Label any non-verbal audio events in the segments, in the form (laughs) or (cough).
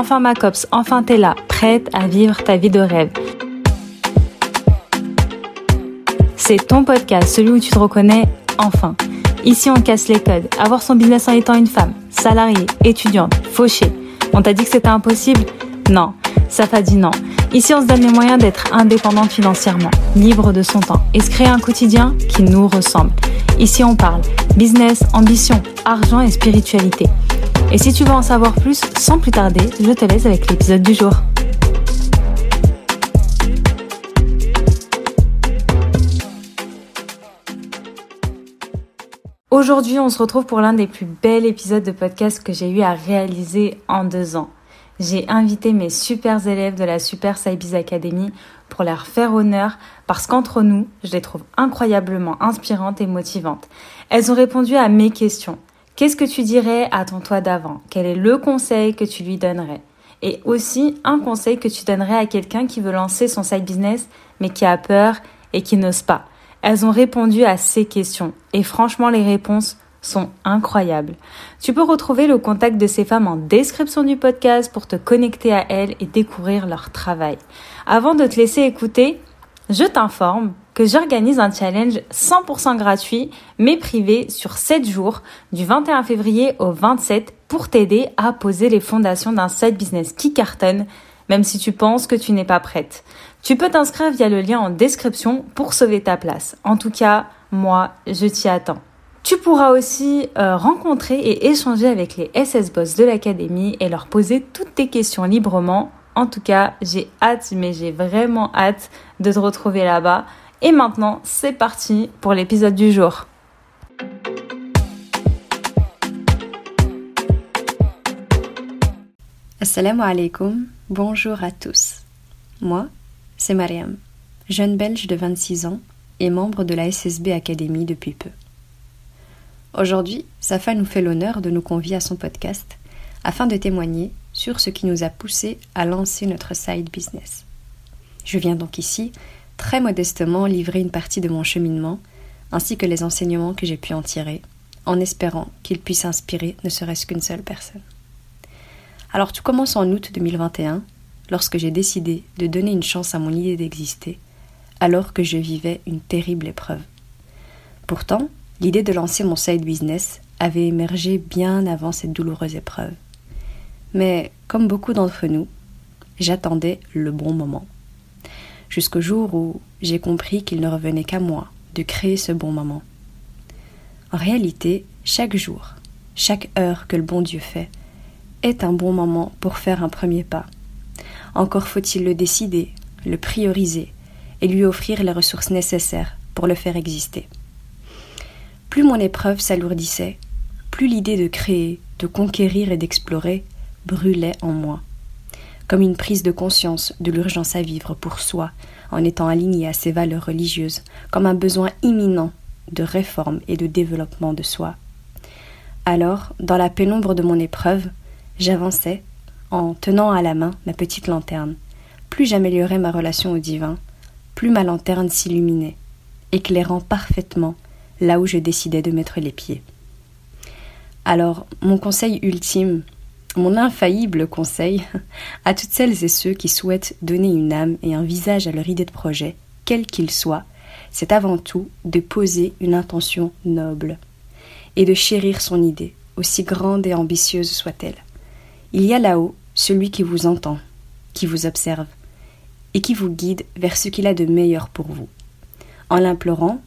Enfin ma copse, enfin t'es là, prête à vivre ta vie de rêve. C'est ton podcast, celui où tu te reconnais enfin. Ici on casse les codes. Avoir son business en étant une femme, salariée, étudiante, fauchée. On t'a dit que c'était impossible? Non, ça t'a dit non. Ici on se donne les moyens d'être indépendante financièrement, libre de son temps et se créer un quotidien qui nous ressemble. Ici on parle business, ambition, argent et spiritualité. Et si tu veux en savoir plus, sans plus tarder, je te laisse avec l'épisode du jour. Aujourd'hui, on se retrouve pour l'un des plus bels épisodes de podcast que j'ai eu à réaliser en deux ans. J'ai invité mes super élèves de la Super Cybiz Academy pour leur faire honneur parce qu'entre nous, je les trouve incroyablement inspirantes et motivantes. Elles ont répondu à mes questions. Qu'est-ce que tu dirais à ton toi d'avant? Quel est le conseil que tu lui donnerais? Et aussi un conseil que tu donnerais à quelqu'un qui veut lancer son side business mais qui a peur et qui n'ose pas? Elles ont répondu à ces questions et franchement les réponses sont incroyables. Tu peux retrouver le contact de ces femmes en description du podcast pour te connecter à elles et découvrir leur travail. Avant de te laisser écouter, je t'informe que j'organise un challenge 100% gratuit mais privé sur 7 jours du 21 février au 27 pour t'aider à poser les fondations d'un site business qui cartonne même si tu penses que tu n'es pas prête. Tu peux t'inscrire via le lien en description pour sauver ta place. En tout cas, moi, je t'y attends. Tu pourras aussi euh, rencontrer et échanger avec les SS Boss de l'Académie et leur poser toutes tes questions librement. En tout cas, j'ai hâte, mais j'ai vraiment hâte de te retrouver là-bas. Et maintenant, c'est parti pour l'épisode du jour. Assalamu alaikum, bonjour à tous. Moi, c'est Mariam, jeune belge de 26 ans et membre de la SSB Academy depuis peu. Aujourd'hui, Safa nous fait l'honneur de nous convier à son podcast afin de témoigner sur ce qui nous a poussé à lancer notre side business. Je viens donc ici très modestement livrer une partie de mon cheminement, ainsi que les enseignements que j'ai pu en tirer, en espérant qu'ils puissent inspirer ne serait-ce qu'une seule personne. Alors tout commence en août 2021, lorsque j'ai décidé de donner une chance à mon idée d'exister, alors que je vivais une terrible épreuve. Pourtant, l'idée de lancer mon side business avait émergé bien avant cette douloureuse épreuve. Mais, comme beaucoup d'entre nous, j'attendais le bon moment jusqu'au jour où j'ai compris qu'il ne revenait qu'à moi de créer ce bon moment. En réalité, chaque jour, chaque heure que le bon Dieu fait, est un bon moment pour faire un premier pas. Encore faut-il le décider, le prioriser et lui offrir les ressources nécessaires pour le faire exister. Plus mon épreuve s'alourdissait, plus l'idée de créer, de conquérir et d'explorer brûlait en moi comme une prise de conscience de l'urgence à vivre pour soi, en étant aligné à ses valeurs religieuses, comme un besoin imminent de réforme et de développement de soi. Alors, dans la pénombre de mon épreuve, j'avançais, en tenant à la main ma petite lanterne. Plus j'améliorais ma relation au divin, plus ma lanterne s'illuminait, éclairant parfaitement là où je décidais de mettre les pieds. Alors, mon conseil ultime mon infaillible conseil à toutes celles et ceux qui souhaitent donner une âme et un visage à leur idée de projet, quel qu'il soit, c'est avant tout de poser une intention noble et de chérir son idée, aussi grande et ambitieuse soit-elle. Il y a là-haut celui qui vous entend, qui vous observe et qui vous guide vers ce qu'il a de meilleur pour vous. En l'implorant,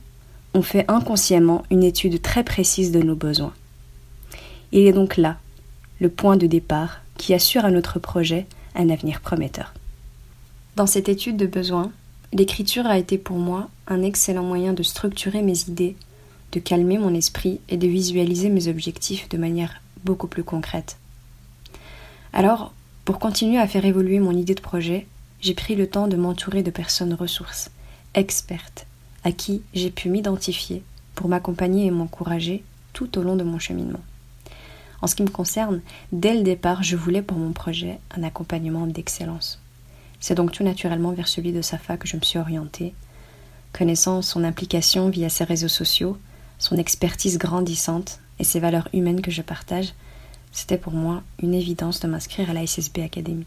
on fait inconsciemment une étude très précise de nos besoins. Il est donc là le point de départ qui assure à notre projet un avenir prometteur. Dans cette étude de besoins, l'écriture a été pour moi un excellent moyen de structurer mes idées, de calmer mon esprit et de visualiser mes objectifs de manière beaucoup plus concrète. Alors, pour continuer à faire évoluer mon idée de projet, j'ai pris le temps de m'entourer de personnes ressources, expertes, à qui j'ai pu m'identifier pour m'accompagner et m'encourager tout au long de mon cheminement. En ce qui me concerne, dès le départ, je voulais pour mon projet un accompagnement d'excellence. C'est donc tout naturellement vers celui de Safa que je me suis orientée. Connaissant son implication via ses réseaux sociaux, son expertise grandissante et ses valeurs humaines que je partage, c'était pour moi une évidence de m'inscrire à la SSB Academy.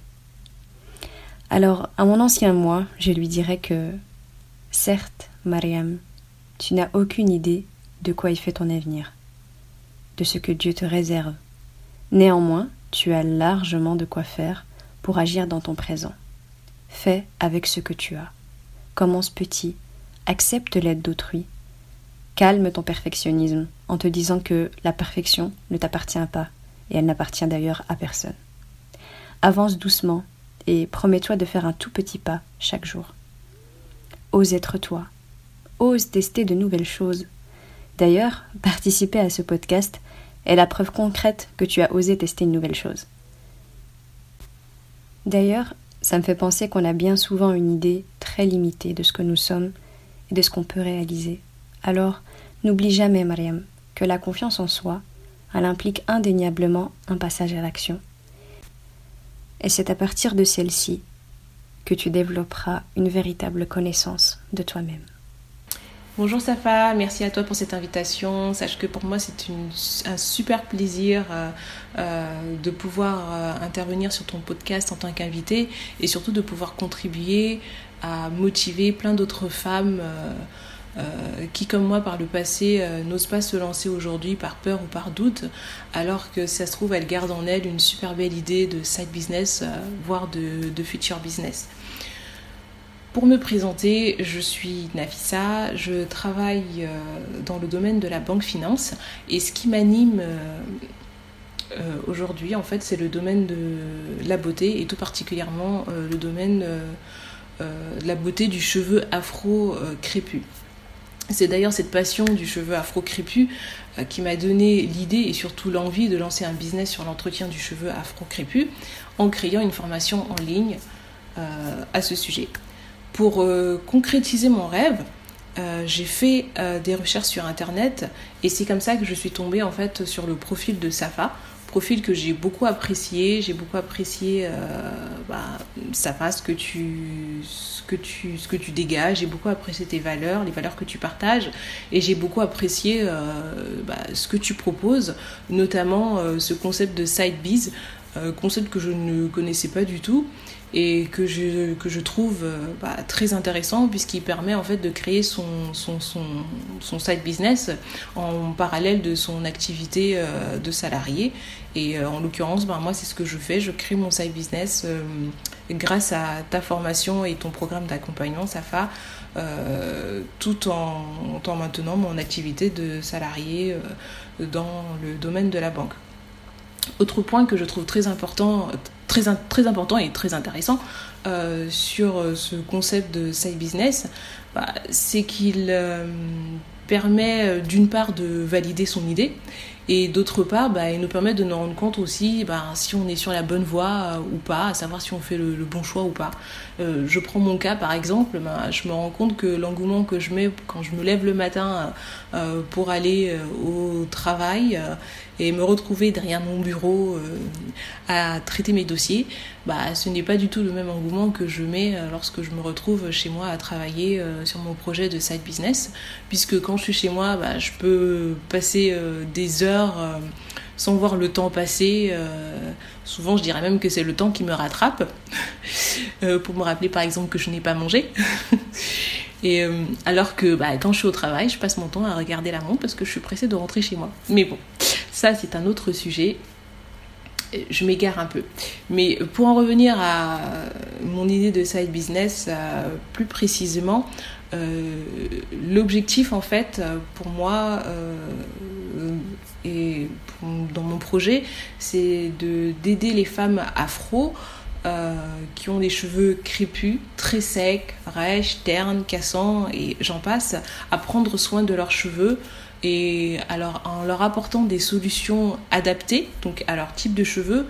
Alors, à mon ancien moi, je lui dirais que, certes, Mariam, tu n'as aucune idée de quoi il fait ton avenir, de ce que Dieu te réserve. Néanmoins, tu as largement de quoi faire pour agir dans ton présent. Fais avec ce que tu as. Commence petit, accepte l'aide d'autrui. Calme ton perfectionnisme en te disant que la perfection ne t'appartient pas et elle n'appartient d'ailleurs à personne. Avance doucement et promets-toi de faire un tout petit pas chaque jour. Ose être toi. Ose tester de nouvelles choses. D'ailleurs, (laughs) participer à ce podcast est la preuve concrète que tu as osé tester une nouvelle chose. D'ailleurs, ça me fait penser qu'on a bien souvent une idée très limitée de ce que nous sommes et de ce qu'on peut réaliser. Alors, n'oublie jamais, Mariam, que la confiance en soi, elle implique indéniablement un passage à l'action. Et c'est à partir de celle-ci que tu développeras une véritable connaissance de toi-même. Bonjour Safa, merci à toi pour cette invitation. Sache que pour moi c'est un super plaisir euh, euh, de pouvoir euh, intervenir sur ton podcast en tant qu'invité et surtout de pouvoir contribuer à motiver plein d'autres femmes qui comme moi par le passé n'osent pas se lancer aujourd'hui par peur ou par doute alors que ça se trouve elles gardent en elles une super belle idée de side business voire de future business. Pour me présenter, je suis Nafissa, je travaille euh, dans le domaine de la banque finance et ce qui m'anime euh, euh, aujourd'hui en fait c'est le domaine de la beauté et tout particulièrement le domaine de la beauté du cheveu afro crépu. C'est d'ailleurs cette passion du cheveu afro crépu qui m'a donné l'idée et surtout l'envie de lancer un business sur l'entretien du cheveu afro crépu en créant une formation en ligne à ce sujet. Pour euh, concrétiser mon rêve, euh, j'ai fait euh, des recherches sur internet et c'est comme ça que je suis tombée en fait sur le profil de Safa, profil que j'ai beaucoup apprécié. J'ai beaucoup apprécié bah, Safa, ce que tu, dégages. J'ai beaucoup apprécié tes valeurs, les valeurs que tu partages et j'ai beaucoup apprécié bah, ce que tu proposes, notamment ce concept de side biz, concept que je ne connaissais pas du tout et que je, que je trouve euh, bah, très intéressant puisqu'il permet en fait de créer son, son, son, side business en parallèle de son activité euh, de salarié. Et euh, en l'occurrence, bah, moi c'est ce que je fais, je crée mon side business grâce à ta formation et ton programme d'accompagnement SAFA, tout en, en, maintenant mon activité de salarié dans le domaine de la banque. Autre point que je trouve très important, très, très important et très intéressant euh, sur euh, ce concept de side business, bah, c'est qu'il euh, permet d'une part de valider son idée et d'autre part, bah, il nous permet de nous rendre compte aussi bah, si on est sur la bonne voie ou pas, à savoir si on fait le, bon choix ou pas. je prends mon cas par exemple, bah, je me rends compte que l'engouement que je mets quand je me lève le matin pour aller au travail et me retrouver derrière mon bureau euh, à traiter mes dossiers, bah, ce n'est pas du tout le même engouement que je mets euh, lorsque je me retrouve chez moi à travailler euh, sur mon projet de side business, puisque quand je suis chez moi, bah, je peux passer des heures sans voir le temps passer. souvent, je dirais même que c'est le temps qui me rattrape, (laughs) pour me rappeler par exemple que je n'ai pas mangé. (laughs) Et alors que bah, quand je suis au travail, je passe mon temps à regarder la montre parce que je suis pressée de rentrer chez moi. Mais bon, ça, c'est un autre sujet. Je m'égare un peu. Mais pour en revenir à mon idée de side business, euh, plus précisément, euh, l'objectif en fait pour moi euh, et dans mon projet, c'est d'aider les femmes afro qui ont des cheveux crépus, très secs, rêches, ternes, cassants et j'en passe, à prendre soin de leurs cheveux et alors en leur apportant des solutions adaptées donc à leur type de cheveux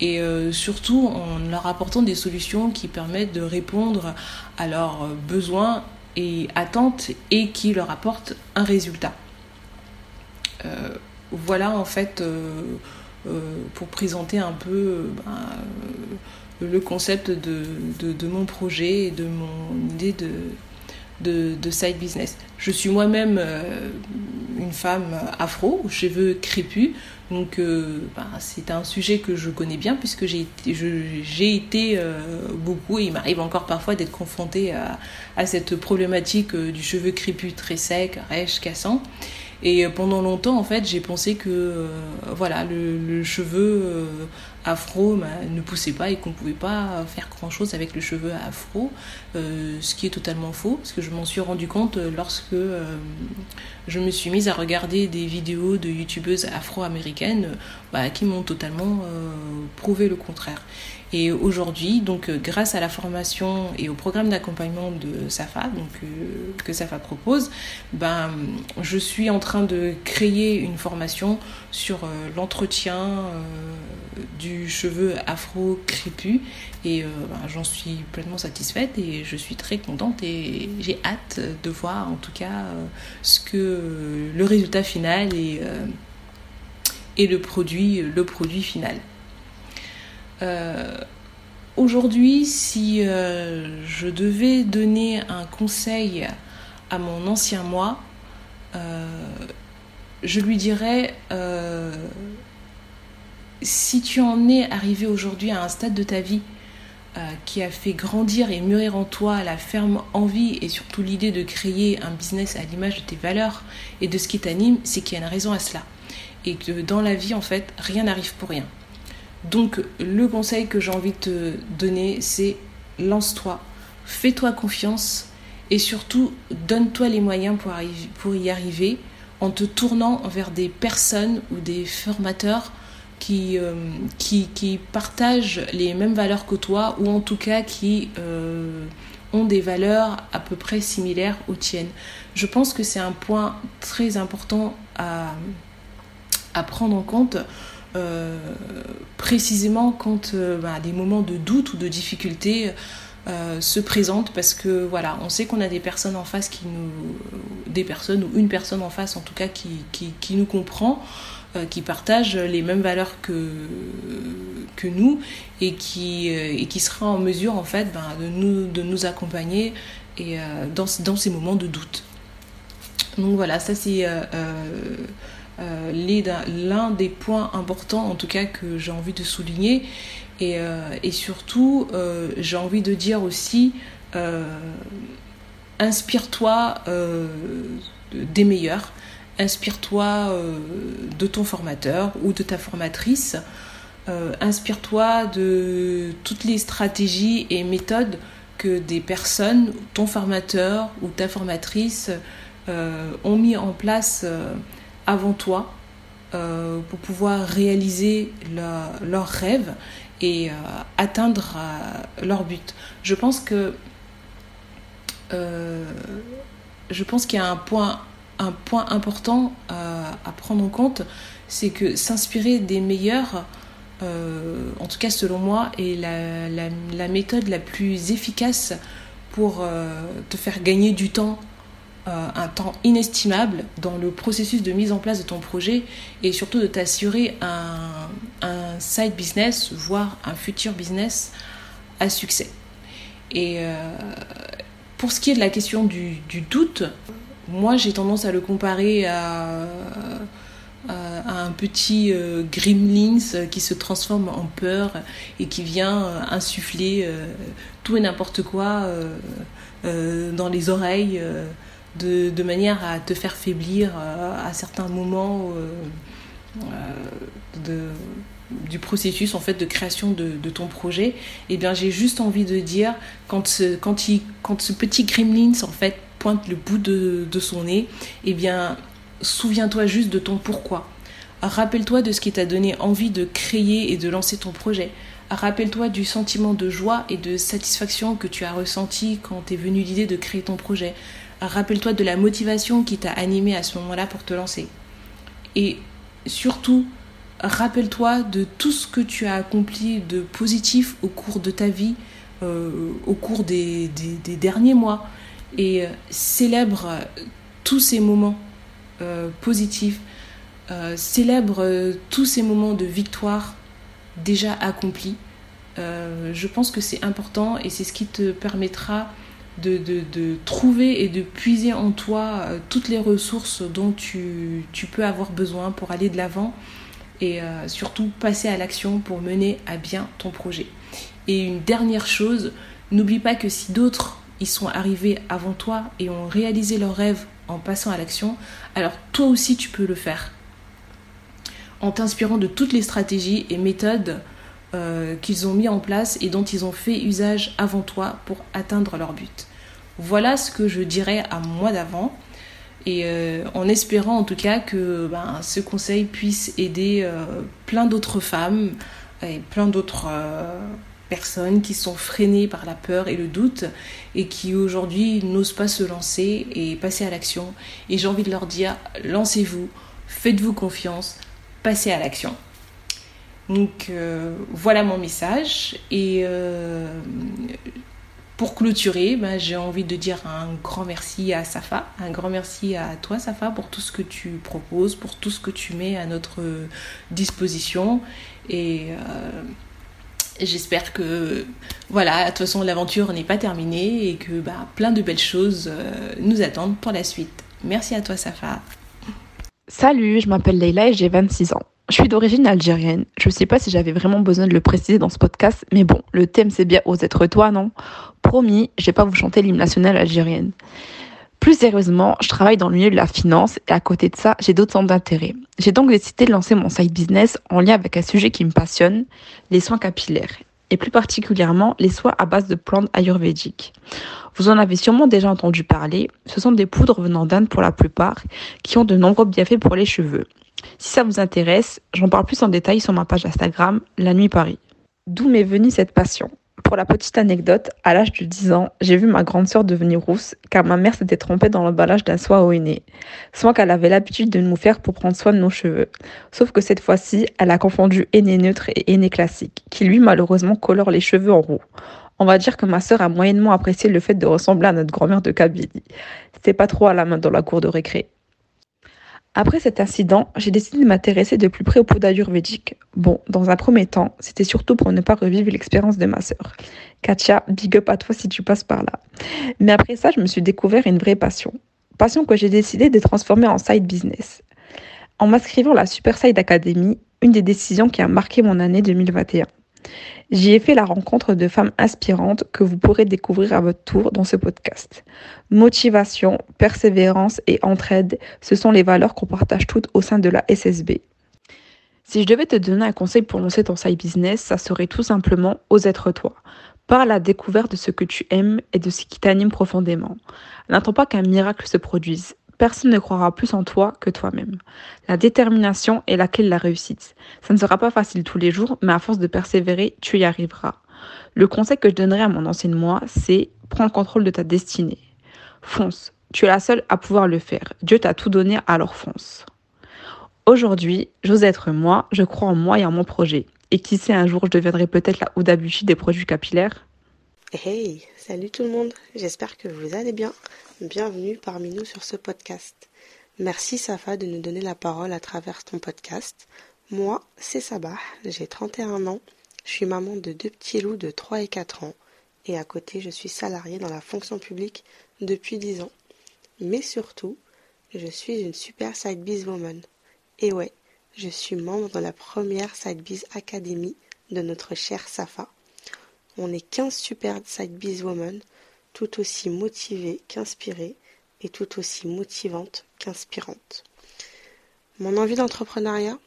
et euh, surtout en leur apportant des solutions qui permettent de répondre à leurs besoins et attentes et qui leur apportent un résultat. Euh, voilà en fait euh, pour présenter un peu ben, le concept de, mon projet et de mon idée de, de, side business. Je suis moi-même une femme afro cheveux crépus. Donc bah, c'est un sujet que je connais bien puisque j'ai été, beaucoup et il m'arrive encore parfois d'être confrontée à, à, cette problématique du cheveu crépus très sec, rêche, cassant. Et pendant longtemps, en fait, j'ai pensé que voilà, le, cheveu afro bah, ne poussait pas et qu'on ne pouvait pas faire grand chose avec le cheveu afro, euh, ce qui est totalement faux, parce que je m'en suis rendu compte lorsque euh, je me suis mise à regarder des vidéos de youtubeuses afro-américaines bah, qui m'ont totalement euh, prouvé le contraire. Et aujourd'hui, donc grâce à la formation et au programme d'accompagnement de SAFA, que SAFA propose, ben je suis en train de créer une formation sur l'entretien du cheveu afro crépus et euh, bah, j'en suis pleinement satisfaite et je suis très contente et j'ai hâte de voir en tout cas euh, ce que le résultat final et, euh, et le produit le produit final. Aujourd'hui si je devais donner un conseil à mon ancien moi je lui dirais si tu en es arrivé aujourd'hui à un stade de ta vie euh, qui a fait grandir et mûrir en toi la ferme envie et surtout l'idée de créer un business à l'image de tes valeurs et de ce qui t'anime, c'est qu'il y a une raison à cela. Et que dans la vie, en fait, rien n'arrive pour rien. Donc, le conseil que j'ai envie de te donner, c'est lance-toi, fais-toi confiance et surtout donne-toi les moyens pour, pour y arriver en te tournant vers des personnes ou des formateurs qui, euh, qui, qui, partagent les mêmes valeurs que toi ou en tout cas qui euh, ont des valeurs à peu près similaires aux tiennes. Je pense que c'est un point très important à, à prendre en compte. Euh, précisément quand bah, des moments de doute ou de difficulté se présentent parce que voilà on sait qu'on a des personnes en face qui nous des personnes ou une personne en face en tout cas qui, qui, qui nous comprend qui partagent les mêmes valeurs que, que nous et qui, euh, et qui sera en mesure en fait ben, de, nous, de nous accompagner et, euh, dans, dans ces moments de doute. Donc voilà, ça c'est l'un des points importants en tout cas que j'ai envie de souligner et, et surtout j'ai envie de dire aussi inspire-toi des meilleurs inspire-toi euh, de ton formateur ou de ta formatrice. Euh, inspire-toi de toutes les stratégies et méthodes que des personnes, ton formateur ou ta formatrice, euh, ont mis en place avant toi pour pouvoir réaliser leurs rêves et atteindre leur but. Je pense que je pense qu'il y a un point un point important à, prendre en compte, c'est que s'inspirer des meilleurs, euh, en tout cas selon moi, est la, méthode la plus efficace pour euh, te faire gagner du temps, euh, un temps inestimable dans le processus de mise en place de ton projet et surtout de t'assurer un, side business, voire un futur business à succès. Et pour ce qui est de la question du doute, moi, j'ai tendance à le comparer à, un petit euh, gremlins qui se transforme en peur et qui vient euh, insuffler euh, tout et n'importe quoi dans les oreilles de, manière à te faire faiblir à certains moments du processus en fait de création de, ton projet, eh bien j'ai juste envie de dire quand ce petit gremlins en fait pointe le bout de, son nez, eh bien, souviens-toi juste de ton pourquoi. Rappelle-toi de ce qui t'a donné envie de créer et de lancer ton projet. Rappelle-toi du sentiment de joie et de satisfaction que tu as ressenti quand t'es venu l'idée de créer ton projet. Rappelle-toi de la motivation qui t'a animé à ce moment-là pour te lancer. Et surtout, rappelle-toi de tout ce que tu as accompli de positif au cours de ta vie, euh, au cours des derniers mois et euh, célèbre tous ces moments euh, positifs, euh, célèbre tous ces moments de victoire déjà accomplis. je pense que c'est important et c'est ce qui te permettra de, trouver et de puiser en toi euh, toutes les ressources dont tu, tu, peux avoir besoin pour aller de l'avant et euh, surtout passer à l'action pour mener à bien ton projet. Et une dernière chose, n'oublie pas que si d'autres y sont arrivés avant toi et ont réalisé leurs rêves en passant à l'action, alors toi aussi tu peux le faire. En t'inspirant de toutes les stratégies et méthodes euh, qu'ils ont mis en place et dont ils ont fait usage avant toi pour atteindre leur but. Voilà ce que je dirais à moi d'avant. Et euh, en espérant en tout cas que ben, ce conseil puisse aider euh, plein d'autres femmes et plein d'autres personnes qui sont freinées par la peur et le doute et qui aujourd'hui n'osent pas se lancer et passer à l'action. Et j'ai envie de leur dire, lancez-vous, faites-vous confiance, passez à l'action. Donc euh, voilà mon message et euh, pour clôturer, ben, j'ai envie de dire un grand merci à Safa, un grand merci à toi Safa pour tout ce que tu proposes, pour tout ce que tu mets à notre disposition et euh, J'espère que voilà, de toute façon l'aventure n'est pas terminée et que bah, plein de belles choses euh, nous attendent pour la suite. Merci à toi Safa. Salut, je m'appelle Leila et j'ai 26 ans. Je suis d'origine algérienne. Je ne sais pas si j'avais vraiment besoin de le préciser dans ce podcast, mais bon, le thème c'est bien aux êtres toi, non? Promis, je vais pas vous chanter l'hymne national algérienne. Plus sérieusement, je travaille dans le milieu de la finance et à côté de ça, j'ai d'autres centres d'intérêt. J'ai donc décidé de lancer mon side business en lien avec un sujet qui me passionne, les soins capillaires, et plus particulièrement les soins à base de plantes ayurvédiques. Vous en avez sûrement déjà entendu parler, ce sont des poudres venant d'Inde pour la plupart, qui ont de nombreux bienfaits pour les cheveux. Si ça vous intéresse, j'en parle plus en détail sur ma page Instagram, La Nuit Paris. D'où m'est venue cette passion? Pour la petite anecdote, à l'âge de 10 ans, j'ai vu ma grande sœur devenir rousse car ma mère s'était trompée dans l'emballage d'un soin au henné. Soin qu'elle avait l'habitude de nous faire pour prendre soin de nos cheveux. Sauf que cette fois-ci, elle a confondu henné neutre et henné classique, qui lui malheureusement colore les cheveux en roux. On va dire que ma sœur a moyennement apprécié le fait de ressembler à notre grand-mère de Kabylie. C'était pas trop à la main dans la cour de récré. Après cet incident, j'ai décidé de m'intéresser de plus près aux poudres ayurvédiques. Bon, dans un premier temps, c'était surtout pour ne pas revivre l'expérience de ma sœur. Katia, big up à toi si tu passes par là. Mais après ça, je me suis découvert une vraie passion. Passion que j'ai décidé de transformer en side business. En m'inscrivant à la Super Side Academy, une des décisions qui a marqué mon année 2021. J'y ai fait la rencontre de femmes inspirantes que vous pourrez découvrir à votre tour dans ce podcast. Motivation, persévérance et entraide, ce sont les valeurs qu'on partage toutes au sein de la SSB. Si je devais te donner un conseil pour lancer ton side business, ça serait tout simplement ose être toi. Par la découverte de ce que tu aimes et de ce qui t'anime profondément. N'attends pas qu'un miracle se produise. Personne ne croira plus en toi que toi-même. La détermination est la clé de la réussite. Ça ne sera pas facile tous les jours, mais à force de persévérer, tu y arriveras. Le conseil que je donnerais à mon ancienne moi, c'est prends le contrôle de ta destinée. Fonce. Tu es la seule à pouvoir le faire. Dieu t'a tout donné, alors fonce. Aujourd'hui, j'ose être moi, je crois en moi et en mon projet. Et qui sait, un jour, je deviendrai peut-être la Ouda des produits capillaires? Hey, salut tout le monde, j'espère que vous allez bien. Bienvenue parmi nous sur ce podcast. Merci Safa de nous donner la parole à travers ton podcast. Moi, c'est Sabah, j'ai 31 ans, je suis maman de deux petits loups de 3 et 4 ans et à côté je suis salariée dans la fonction publique depuis 10 ans. Mais surtout, je suis une super side woman. Et ouais, je suis membre de la première Side Biz Academy de notre chère Safa on est 15 super side women, tout aussi motivées qu'inspirées et tout aussi motivantes qu'inspirantes. Mon envie d'entrepreneuriat,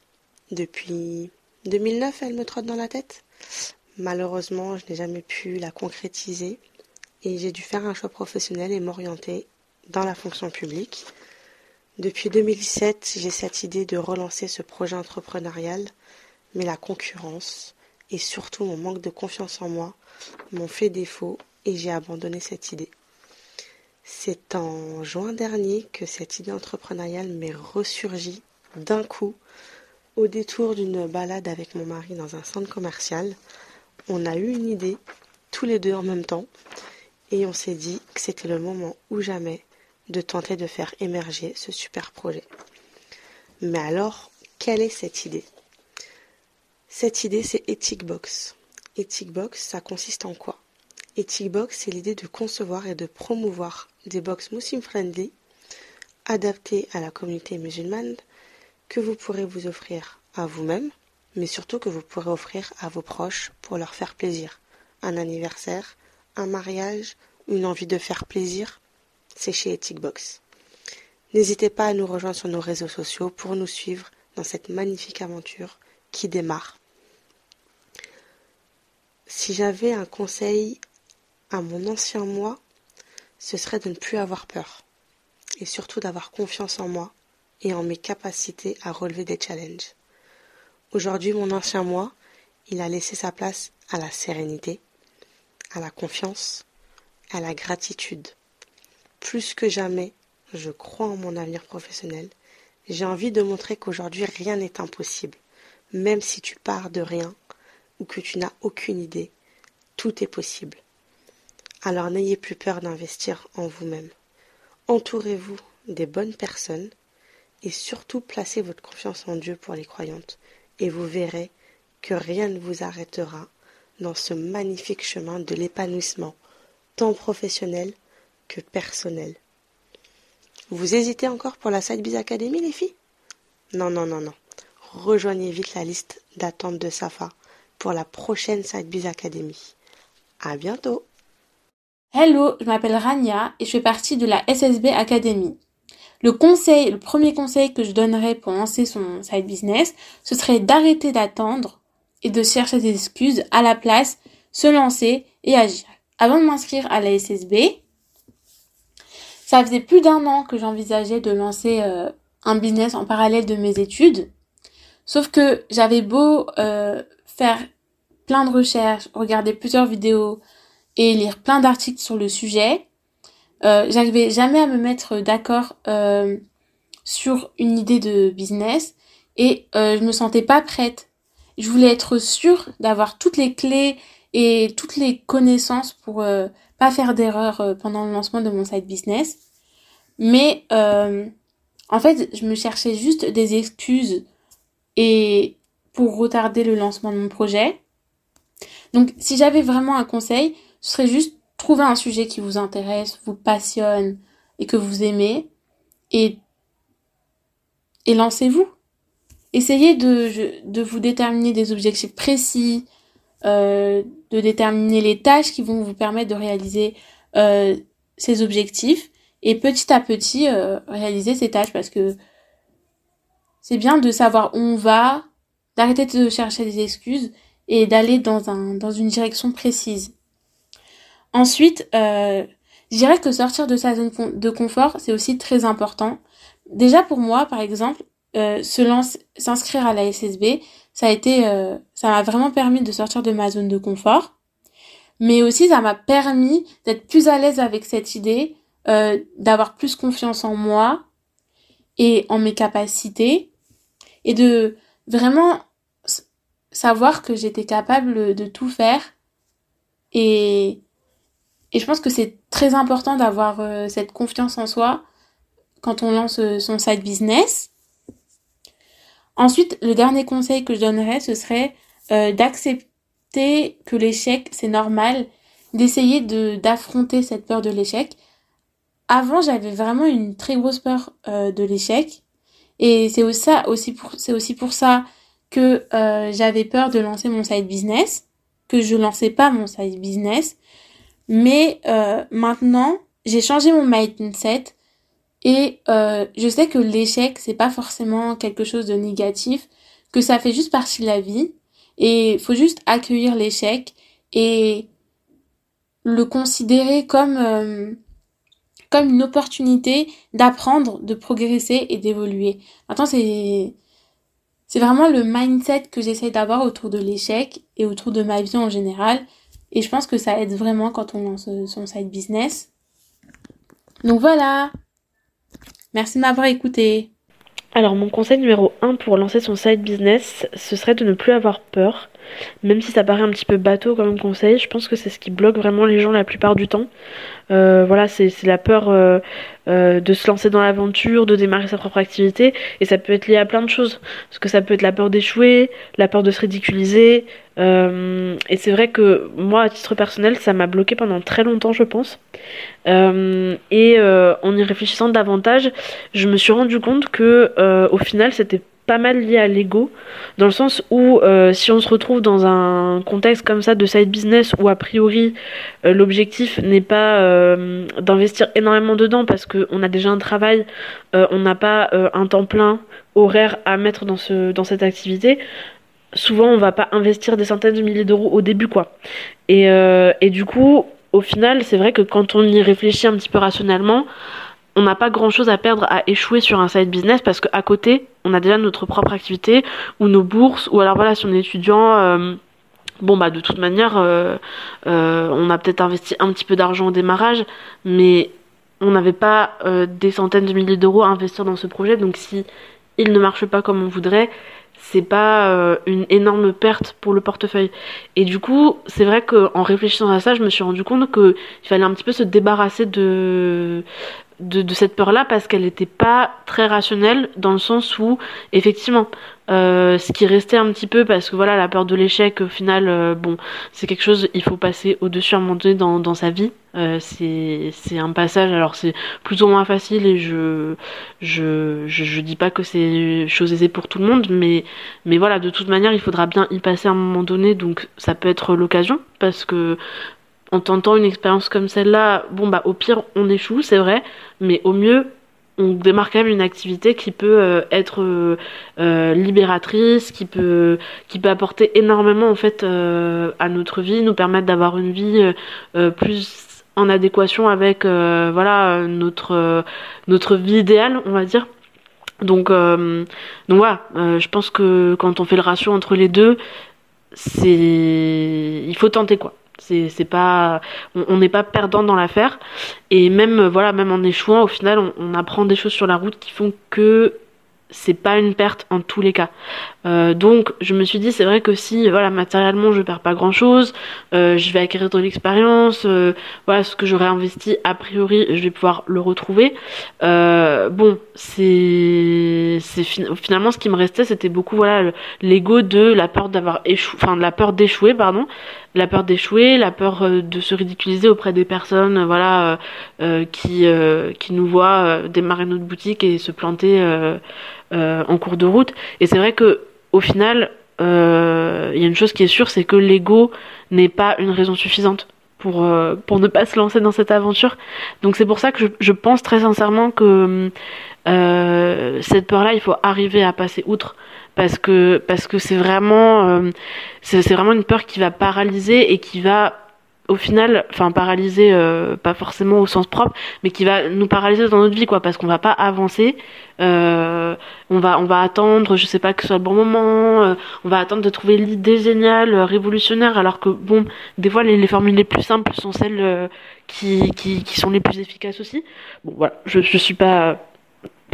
depuis 2009, elle me trotte dans la tête. Malheureusement, je n'ai jamais pu la concrétiser et j'ai dû faire un choix professionnel et m'orienter dans la fonction publique. Depuis 2017, j'ai cette idée de relancer ce projet entrepreneurial, mais la concurrence et surtout mon manque de confiance en moi m'ont fait défaut et j'ai abandonné cette idée. C'est en juin dernier que cette idée entrepreneuriale m'est ressurgie d'un coup au détour d'une balade avec mon mari dans un centre commercial. On a eu une idée, tous les deux en même temps, et on s'est dit que c'était le moment ou jamais de tenter de faire émerger ce super projet. Mais alors, quelle est cette idée? Cette idée, c'est Ethic Box. Ethic Box, ça consiste en quoi? Ethic Box, c'est l'idée de concevoir et de promouvoir des box muslim friendly adaptées à la communauté musulmane que vous pourrez vous offrir à vous-même, mais surtout que vous pourrez offrir à vos proches pour leur faire plaisir. Un anniversaire, un mariage, une envie de faire plaisir, c'est chez Ethic Box. N'hésitez pas à nous rejoindre sur nos réseaux sociaux pour nous suivre dans cette magnifique aventure qui démarre. Si j'avais un conseil à mon ancien moi, ce serait de ne plus avoir peur et surtout d'avoir confiance en moi et en mes capacités à relever des challenges. Aujourd'hui, mon ancien moi, il a laissé sa place à la sérénité, à la confiance, à la gratitude. Plus que jamais, je crois en mon avenir professionnel. J'ai envie de montrer qu'aujourd'hui rien n'est impossible. Même si tu pars de rien ou que tu n'as aucune idée, tout est possible. Alors n'ayez plus peur d'investir en vous-même. Entourez-vous des bonnes personnes et surtout placez votre confiance en Dieu pour les croyantes et vous verrez que rien ne vous arrêtera dans ce magnifique chemin de l'épanouissement, tant professionnel que personnel. Vous hésitez encore pour la Side Biz Academy, les filles? Non, non, non, non. Rejoignez vite la liste d'attente de Safa pour la prochaine Side Biz Academy. À bientôt Hello, je m'appelle Rania et je fais partie de la SSB Academy. Le conseil, le premier conseil que je donnerais pour lancer son side business, ce serait d'arrêter d'attendre et de chercher des excuses, à la place, se lancer et agir. Avant de m'inscrire à la SSB, ça faisait plus d'un an que j'envisageais de lancer euh, un business en parallèle de mes études. Sauf que j'avais beau euh, faire plein de recherches, regarder plusieurs vidéos et lire plein d'articles sur le sujet, euh, j'arrivais jamais à me mettre d'accord sur une idée de business et je me sentais pas prête. Je voulais être sûre d'avoir toutes les clés et toutes les connaissances pour pas faire d'erreur euh, pendant le lancement de mon site business. Mais euh, en fait, je me cherchais juste des excuses et pour retarder le lancement de mon projet. Donc, si j'avais vraiment un conseil, ce serait juste trouver un sujet qui vous intéresse, vous passionne et que vous aimez et, et lancez-vous. Essayez de, de vous déterminer des objectifs précis, euh, de déterminer les tâches qui vont vous permettre de réaliser euh, ces objectifs et petit à petit euh, réaliser ces tâches parce que c'est bien de savoir où on va, d'arrêter de chercher des excuses et d'aller dans, un, dans une direction précise. Ensuite, euh, je dirais que sortir de sa zone de confort, c'est aussi très important. Déjà pour moi, par exemple, euh, se lance, s'inscrire à la SSB, ça a été, euh, ça m'a vraiment permis de sortir de ma zone de confort, mais aussi ça m'a permis d'être plus à l'aise avec cette idée, euh, d'avoir plus confiance en moi et en mes capacités, et de vraiment savoir que j'étais capable de tout faire. Et, et je pense que c'est très important d'avoir euh, cette confiance en soi quand on lance son side business. Ensuite, le dernier conseil que je donnerais, ce serait euh, d'accepter que l'échec, c'est normal, d'essayer de d'affronter cette peur de l'échec. Avant, j'avais vraiment une très grosse peur euh, de l'échec, et c'est aussi, pour aussi pour ça que euh, j'avais peur de lancer mon side business, que je lançais pas mon side business. Mais maintenant, j'ai changé mon mindset et euh, je sais que l'échec, c'est pas forcément quelque chose de négatif, que ça fait juste partie de la vie. Et faut juste accueillir l'échec et le considérer comme euh, comme une opportunité d'apprendre, de progresser et d'évoluer. Maintenant, c'est c'est vraiment le mindset que j'essaie d'avoir autour de l'échec et autour de ma vie en général. Et je pense que ça aide vraiment quand on lance son side business. Donc voilà, Merci de m'avoir écouté. Alors mon conseil numéro 1 pour lancer son side business, ce serait de ne plus avoir peur. Même si ça paraît un petit peu bateau comme conseil, je pense que c'est ce qui bloque vraiment les gens la plupart du temps. Euh, voilà, c'est la peur euh, euh, de se lancer dans l'aventure, de démarrer sa propre activité, et ça peut être lié à plein de choses. Parce que ça peut être la peur d'échouer, la peur de se ridiculiser. et c'est vrai que moi, à titre personnel, ça m'a bloqué pendant très longtemps, je pense. et en y réfléchissant davantage, je me suis rendu compte que au final, c'était pas mal lié à l'ego, dans le sens où euh, si on se retrouve dans un contexte comme ça de side business où a priori euh, l'objectif n'est pas euh, d'investir énormément dedans parce qu'on a déjà un travail, on n'a pas un temps plein horaire à mettre dans, ce, dans cette activité, souvent on va pas investir des centaines de milliers d'euros au début quoi. Et, et du coup, au final, c'est vrai que quand on y réfléchit un petit peu rationnellement, on n'a pas grand chose à perdre à échouer sur un side business parce qu'à côté, on a déjà notre propre activité ou nos bourses, ou alors voilà, si on est étudiant, euh, bon bah de toute manière, euh, euh, on a peut-être investi un petit peu d'argent au démarrage, mais on n'avait pas des centaines de milliers d'euros à investir dans ce projet, donc si il ne marche pas comme on voudrait, c'est pas une énorme perte pour le portefeuille. Et du coup, c'est vrai qu'en réfléchissant à ça, je me suis rendu compte qu'il fallait un petit peu se débarrasser de de, cette peur-là parce qu'elle n'était pas très rationnelle dans le sens où, effectivement, euh, ce qui restait un petit peu parce que voilà, la peur de l'échec, au final, euh, bon, c'est quelque chose, il faut passer au-dessus à un moment donné dans, dans sa vie. Euh, c'est un passage, alors c'est plutôt moins facile et je, je, je, je dis pas que c'est chose aisée pour tout le monde, mais, mais voilà, de toute manière, il faudra bien y passer à un moment donné, donc ça peut être l'occasion parce que en tentant une expérience comme celle-là, bon bah au pire on échoue, c'est vrai, mais au mieux on démarre quand même une activité qui peut euh, être euh, euh, libératrice, qui peut apporter énormément en fait à notre vie, nous permettre d'avoir une vie plus en adéquation avec voilà notre notre vie idéale, on va dire. Donc donc voilà, je pense que quand on fait le ratio entre les deux, c'est il faut tenter quoi. C'est pas, on n'est pas perdant dans l'affaire. Et même, voilà, même en échouant, au final, on, apprend des choses sur la route qui font que c'est pas une perte en tous les cas. Euh, donc je me suis dit c'est vrai que si voilà matériellement je perds pas grand chose, euh, je vais acquérir de l'expérience, euh, voilà ce que j'aurais investi a priori je vais pouvoir le retrouver. bon c'est c'est finalement ce qui me restait c'était beaucoup voilà l'ego de la peur d'avoir échoué, enfin de la peur d'échouer pardon, la peur d'échouer, la peur de se ridiculiser auprès des personnes voilà qui qui nous voient démarrer notre boutique et se planter euh, en cours de route. Et c'est vrai que au final, euh, il y a une chose qui est sûre, c'est que l'ego n'est pas une raison suffisante pour, euh, pour ne pas se lancer dans cette aventure. Donc c'est pour ça que je, je, pense très sincèrement que cette peur-là, il faut arriver à passer outre parce que parce que c'est vraiment c'est vraiment une peur qui va paralyser et qui va au final, enfin paralysé, euh, pas forcément au sens propre, mais qui va nous paralyser dans notre vie, quoi, parce qu'on va pas avancer. Euh, on va, on va attendre, je sais pas que ce soit le bon moment. Euh, on va attendre de trouver l'idée géniale, révolutionnaire, alors que bon, des fois les, formules les plus simples sont celles qui, qui, qui, sont les plus efficaces aussi. Bon, voilà, je, je suis pas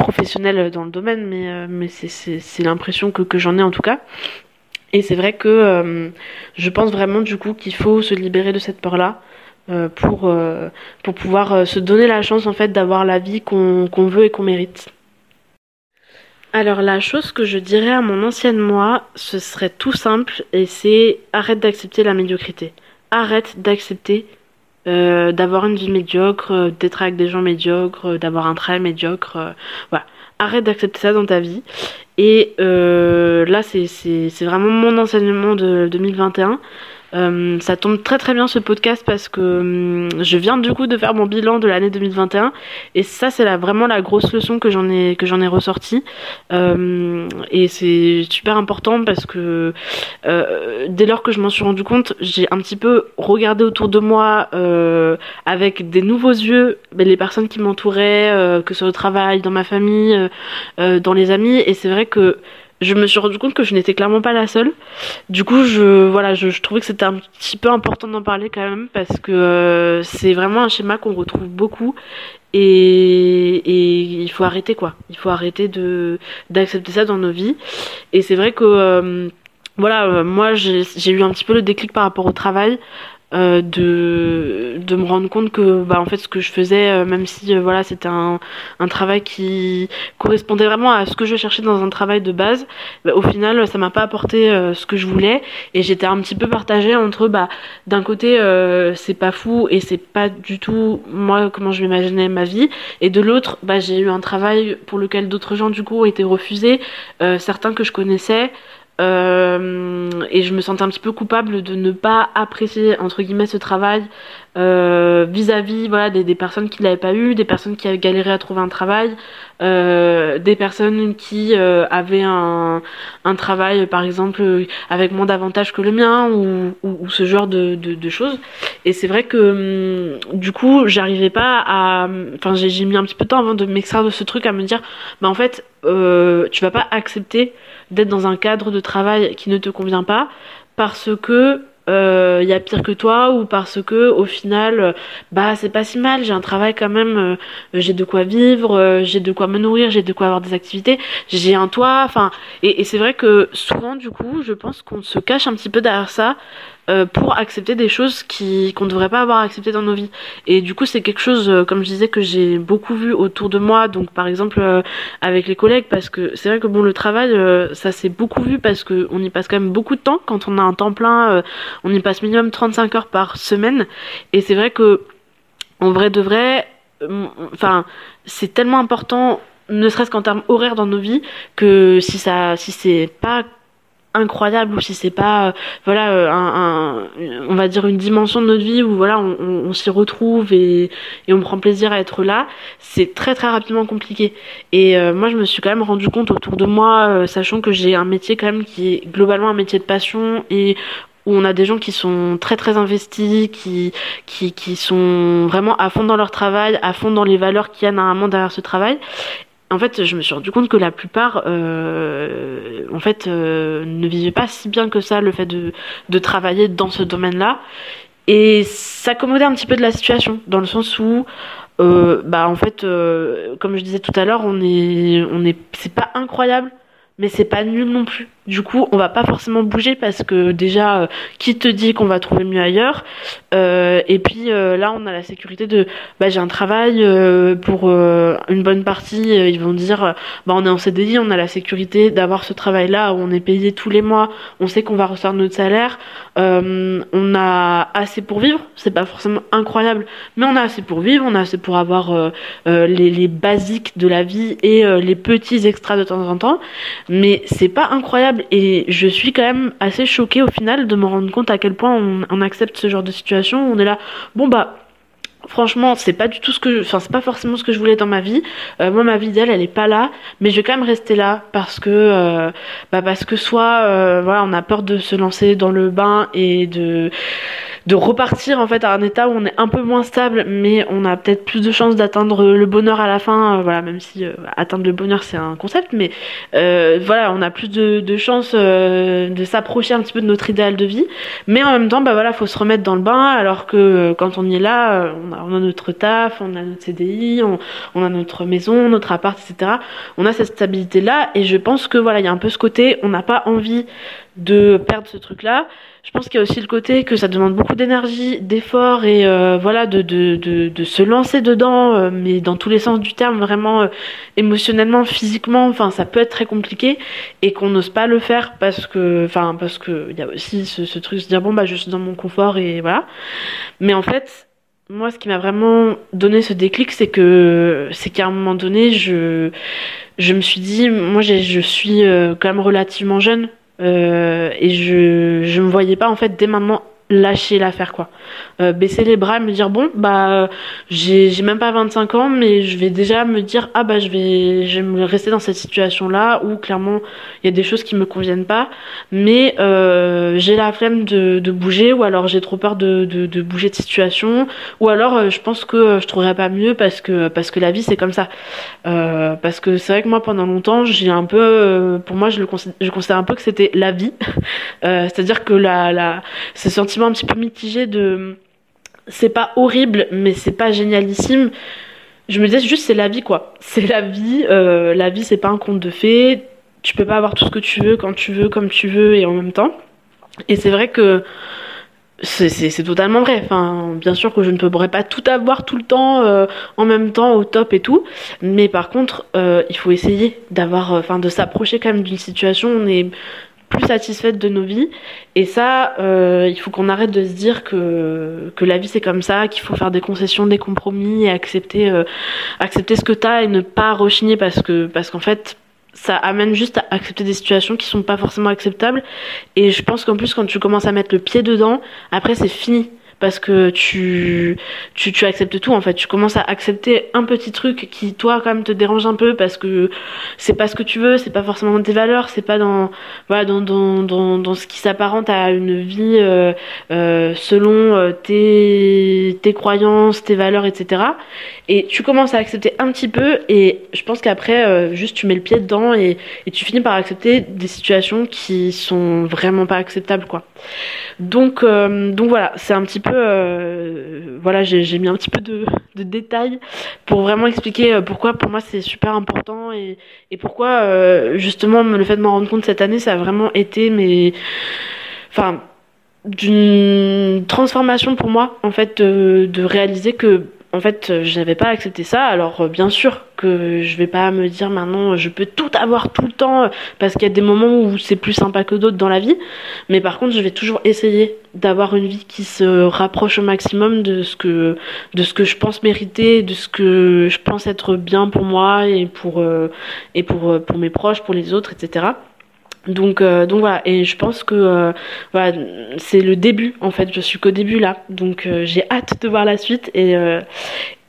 professionnelle dans le domaine, mais, mais c'est l'impression que, j'en ai en tout cas. Et c'est vrai que euh, je pense vraiment du coup qu'il faut se libérer de cette peur-là euh, pour, euh, pour pouvoir se donner la chance en fait d'avoir la vie qu'on veut et qu'on mérite. Alors la chose que je dirais à mon ancienne moi, ce serait tout simple et c'est arrête d'accepter la médiocrité. Arrête d'accepter d'avoir une vie médiocre, d'être avec des gens médiocres, d'avoir un travail médiocre. voilà arrête d'accepter ça dans ta vie. Et euh, là, c'est vraiment mon enseignement de 2021. Euh, ça tombe très très bien ce podcast parce que hum, je viens du coup de faire mon bilan de l'année 2021 et ça c'est vraiment la grosse leçon que j'en ai que j'en ai ressorti euh, et c'est super important parce que euh, dès lors que je m'en suis rendu compte j'ai un petit peu regardé autour de moi avec des nouveaux yeux ben, les personnes qui m'entouraient que ce soit au travail dans ma famille dans les amis. Et c'est vrai que je me suis rendu compte que je n'étais clairement pas la seule. Du coup, je voilà, je, trouvais que c'était un petit peu important d'en parler quand même parce que euh, c'est vraiment un schéma qu'on retrouve beaucoup et, il faut arrêter quoi. Il faut arrêter de d'accepter ça dans nos vies. Et c'est vrai que euh, voilà, moi j'ai eu un petit peu le déclic par rapport au travail. Euh, de, de me rendre compte que bah, en fait ce que je faisais euh, même si euh, voilà c'était un, un travail qui correspondait vraiment à ce que je cherchais dans un travail de base bah, au final ça m'a pas apporté ce que je voulais. Et j'étais un petit peu partagée entre bah d'un côté c'est pas fou et c'est pas du tout moi comment je m'imaginais ma vie. Et de l'autre bah j'ai eu un travail pour lequel d'autres gens du coup ont été refusés certains que je connaissais euh, et je me sentais un petit peu coupable de ne pas apprécier entre guillemets ce travail euh, vis-à-vis voilà des, des, personnes qui l'avaient pas eu, des personnes qui avaient galéré à trouver un travail, euh, des personnes qui avaient un, un travail par exemple avec moins d'avantages que le mien ou, ou, ce genre de, de, de, choses. Et c'est vrai que hum, du coup j'arrivais pas à, enfin j'ai mis un petit peu de temps avant de m'extraire de ce truc à me dire, bah en fait tu vas pas accepter d'être dans un cadre de travail qui ne te convient pas parce que il euh, y a pire que toi ou parce que au final bah c'est pas si mal. J'ai un travail quand même euh, j'ai de quoi vivre euh, j'ai de quoi me nourrir j'ai de quoi avoir des activités j'ai un toit enfin et, et c'est vrai que souvent du coup je pense qu'on se cache un petit peu derrière ça euh, pour accepter des choses qui qu'on ne devrait pas avoir acceptées dans nos vies. Et du coup, c'est quelque chose, euh, comme je disais, que j'ai beaucoup vu autour de moi. Donc, par exemple, euh, avec les collègues, parce que c'est vrai que bon, le travail, ça s'est beaucoup vu parce que on y passe quand même beaucoup de temps. Quand on a un temps plein, on y passe minimum 35 heures par semaine. Et c'est vrai que, en vrai de vrai, enfin, c'est tellement important ne serait-ce qu'en termes horaires dans nos vies que si ça si c'est pas incroyable ou si c'est pas euh, voilà euh, on va dire une dimension de notre vie où voilà on, s'y retrouve et, et, on prend plaisir à être là c'est très très rapidement compliqué. Et euh, moi je me suis quand même rendu compte autour de moi sachant que j'ai un métier quand même qui est globalement un métier de passion et où on a des gens qui sont très très investis, qui, qui, qui sont vraiment à fond dans leur travail, à fond dans les valeurs qu'il y a normalement derrière ce travail en fait, je me suis rendu compte que la plupart, euh, euh, ne vivaient pas si bien que ça le fait de, travailler dans ce domaine-là. Et s'accommoder un petit peu de la situation, dans le sens où, euh, bah, en fait, comme je disais tout à l'heure, on est, on est, c'est pas incroyable, mais c'est pas nul non plus. Du coup, on va pas forcément bouger parce que déjà, euh, qui te dit qu'on va trouver mieux ailleurs euh, Et puis euh, là, on a la sécurité de, bah j'ai un travail pour une bonne partie. ils vont dire, bah on est en CDI, on a la sécurité d'avoir ce travail-là où on est payé tous les mois, on sait qu'on va recevoir notre salaire, on a assez pour vivre. C'est pas forcément incroyable, mais on a assez pour vivre, on a assez pour avoir les, les basiques de la vie et les petits extras de temps en temps. Mais c'est pas incroyable et je suis quand même assez choquée au final de me rendre compte à quel point on, accepte ce genre de situation. On est là, bon bah franchement c'est pas du tout ce que je... enfin c'est pas forcément ce que je voulais dans ma vie. Euh, moi ma vie d'elle elle est pas là. Mais je vais quand même rester là parce que euh, bah parce que soit euh, voilà on a peur de se lancer dans le bain et de de repartir en fait à un état où on est un peu moins stable mais on a peut-être plus de chances d'atteindre le bonheur à la fin euh, voilà même si euh, atteindre le bonheur c'est un concept mais euh, voilà on a plus de, chances de s'approcher un petit peu de notre idéal de vie. Mais en même temps bah voilà faut se remettre dans le bain alors que quand on est là on a, on a notre taf on a notre CDI on, on, a notre maison notre appart etc on a cette stabilité là et je pense que voilà il y a un peu ce côté on n'a pas envie de perdre ce truc là je pense qu'il y a aussi le côté que ça demande beaucoup d'énergie, d'effort et euh, voilà de, de, de, se lancer dedans, euh, mais dans tous les sens du terme, vraiment euh, émotionnellement, physiquement, enfin ça peut être très compliqué et qu'on n'ose pas le faire parce que, enfin parce que il y a aussi ce, truc de se dire bon bah je suis dans mon confort et voilà. Mais en fait, moi ce qui m'a vraiment donné ce déclic, c'est que c'est qu'à un moment donné, je je me suis dit, moi je suis quand même relativement jeune et je je me voyais pas en fait dès maintenant lâcher l'affaire quoi. Euh, baisser les bras et me dire bon bah j'ai même pas 25 ans mais je vais déjà me dire ah bah je vais je vais me rester dans cette situation là où clairement il y a des choses qui me conviennent pas. Mais euh, j'ai la flemme de, de bouger ou alors j'ai trop peur de, de, de bouger de situation ou alors euh, je pense que euh, je trouverais pas mieux parce que parce que la vie c'est comme ça. Euh, parce que c'est vrai que moi pendant longtemps j'ai un peu euh, pour moi je le considère, je considère un peu que c'était la vie. (laughs) C'est à dire que la la ce sentiment un petit peu mitigé de c'est pas horrible, mais c'est pas génialissime. Je me disais juste c'est la vie quoi. C'est la vie. Euh, la vie c'est pas un conte de fées. tu peux pas avoir tout ce que tu veux quand tu veux, comme tu veux et en même temps. Et c'est vrai que c'est totalement vrai. Enfin, bien sûr que je ne pourrais pas tout avoir tout le temps euh, en même temps au top et tout, mais par contre, euh, il faut essayer d'avoir, enfin, de s'approcher quand même d'une situation. On est plus satisfaite de nos vies et ça, il faut qu'on arrête de se dire que que la vie c'est comme ça, qu'il faut faire des concessions, des compromis et accepter accepter ce que t'as et ne pas rechigner parce que parce qu'en fait ça amène juste à accepter des situations qui sont pas forcément acceptables. Et je pense qu'en plus, quand tu commences à mettre le pied dedans, après, c'est fini parce que tu, tu, acceptes tout en fait. Tu commences à accepter un petit truc qui toi quand même te dérange un peu parce que c'est pas ce que tu veux, c'est pas forcément tes valeurs, c'est pas dans voilà dans, dans, dans, dans ce qui s'apparente à une vie euh, euh, selon euh, tes, tes croyances, tes valeurs, etc. Et tu commences à accepter un petit peu et je pense qu'après juste tu mets le pied dedans et, tu finis par accepter des situations qui sont vraiment pas acceptables quoi. Donc donc voilà, c'est un petit peu euh, voilà, j'ai mis un petit peu de, détails pour vraiment expliquer euh, pourquoi pour moi c'est super important et, pourquoi euh, justement le fait de m'en rendre compte cette année ça a vraiment été mais enfin d'une transformation pour moi en fait de réaliser que en fait, euh, je n'avais pas accepté ça. Alors, euh, bien sûr que je vais pas me dire maintenant, je peux tout avoir tout le temps, euh, parce qu'il y a des moments où c'est plus sympa que d'autres dans la vie. Mais par contre, je vais toujours essayer d'avoir une vie qui se rapproche au maximum de ce que, de ce que je pense mériter, de ce que je pense être bien pour moi et pour, et pour, pour mes proches, pour les autres, etc. Donc, euh, donc voilà, et je pense que euh, c'est le début en fait, je suis qu'au début là, donc euh, j'ai hâte de voir la suite. Et,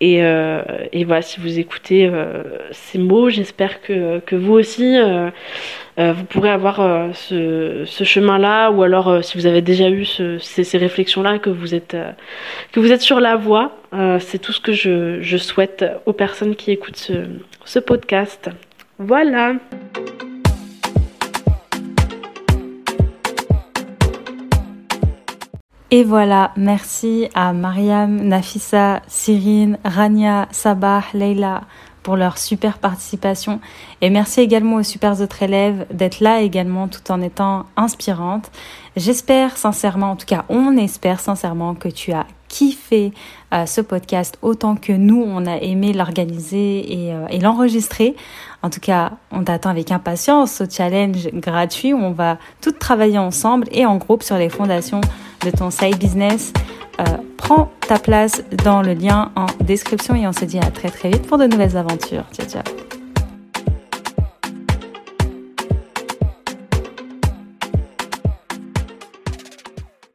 et, voilà, si vous écoutez ces mots, j'espère que, que vous aussi vous pourrez avoir ce, chemin-là, ou alors si vous avez déjà eu ce, ces, réflexions-là, que vous êtes que vous êtes sur la voie, c'est tout ce que je, souhaite aux personnes qui écoutent ce podcast. Voilà. Et voilà, merci à Mariam, Nafissa, Cyrine, Rania, Sabah, Leila pour leur super participation. Et merci également aux super autres élèves d'être là également tout en étant inspirantes. J'espère sincèrement, en tout cas on espère sincèrement que tu as kiffé euh, ce podcast autant que nous, on a aimé l'organiser et, euh, l'enregistrer. En tout cas, on t'attend avec impatience au challenge gratuit où on va tout travailler ensemble et en groupe sur les fondations de ton side business. Euh, prends ta place dans le lien en description et on se dit à très très vite pour de nouvelles aventures. Ciao ciao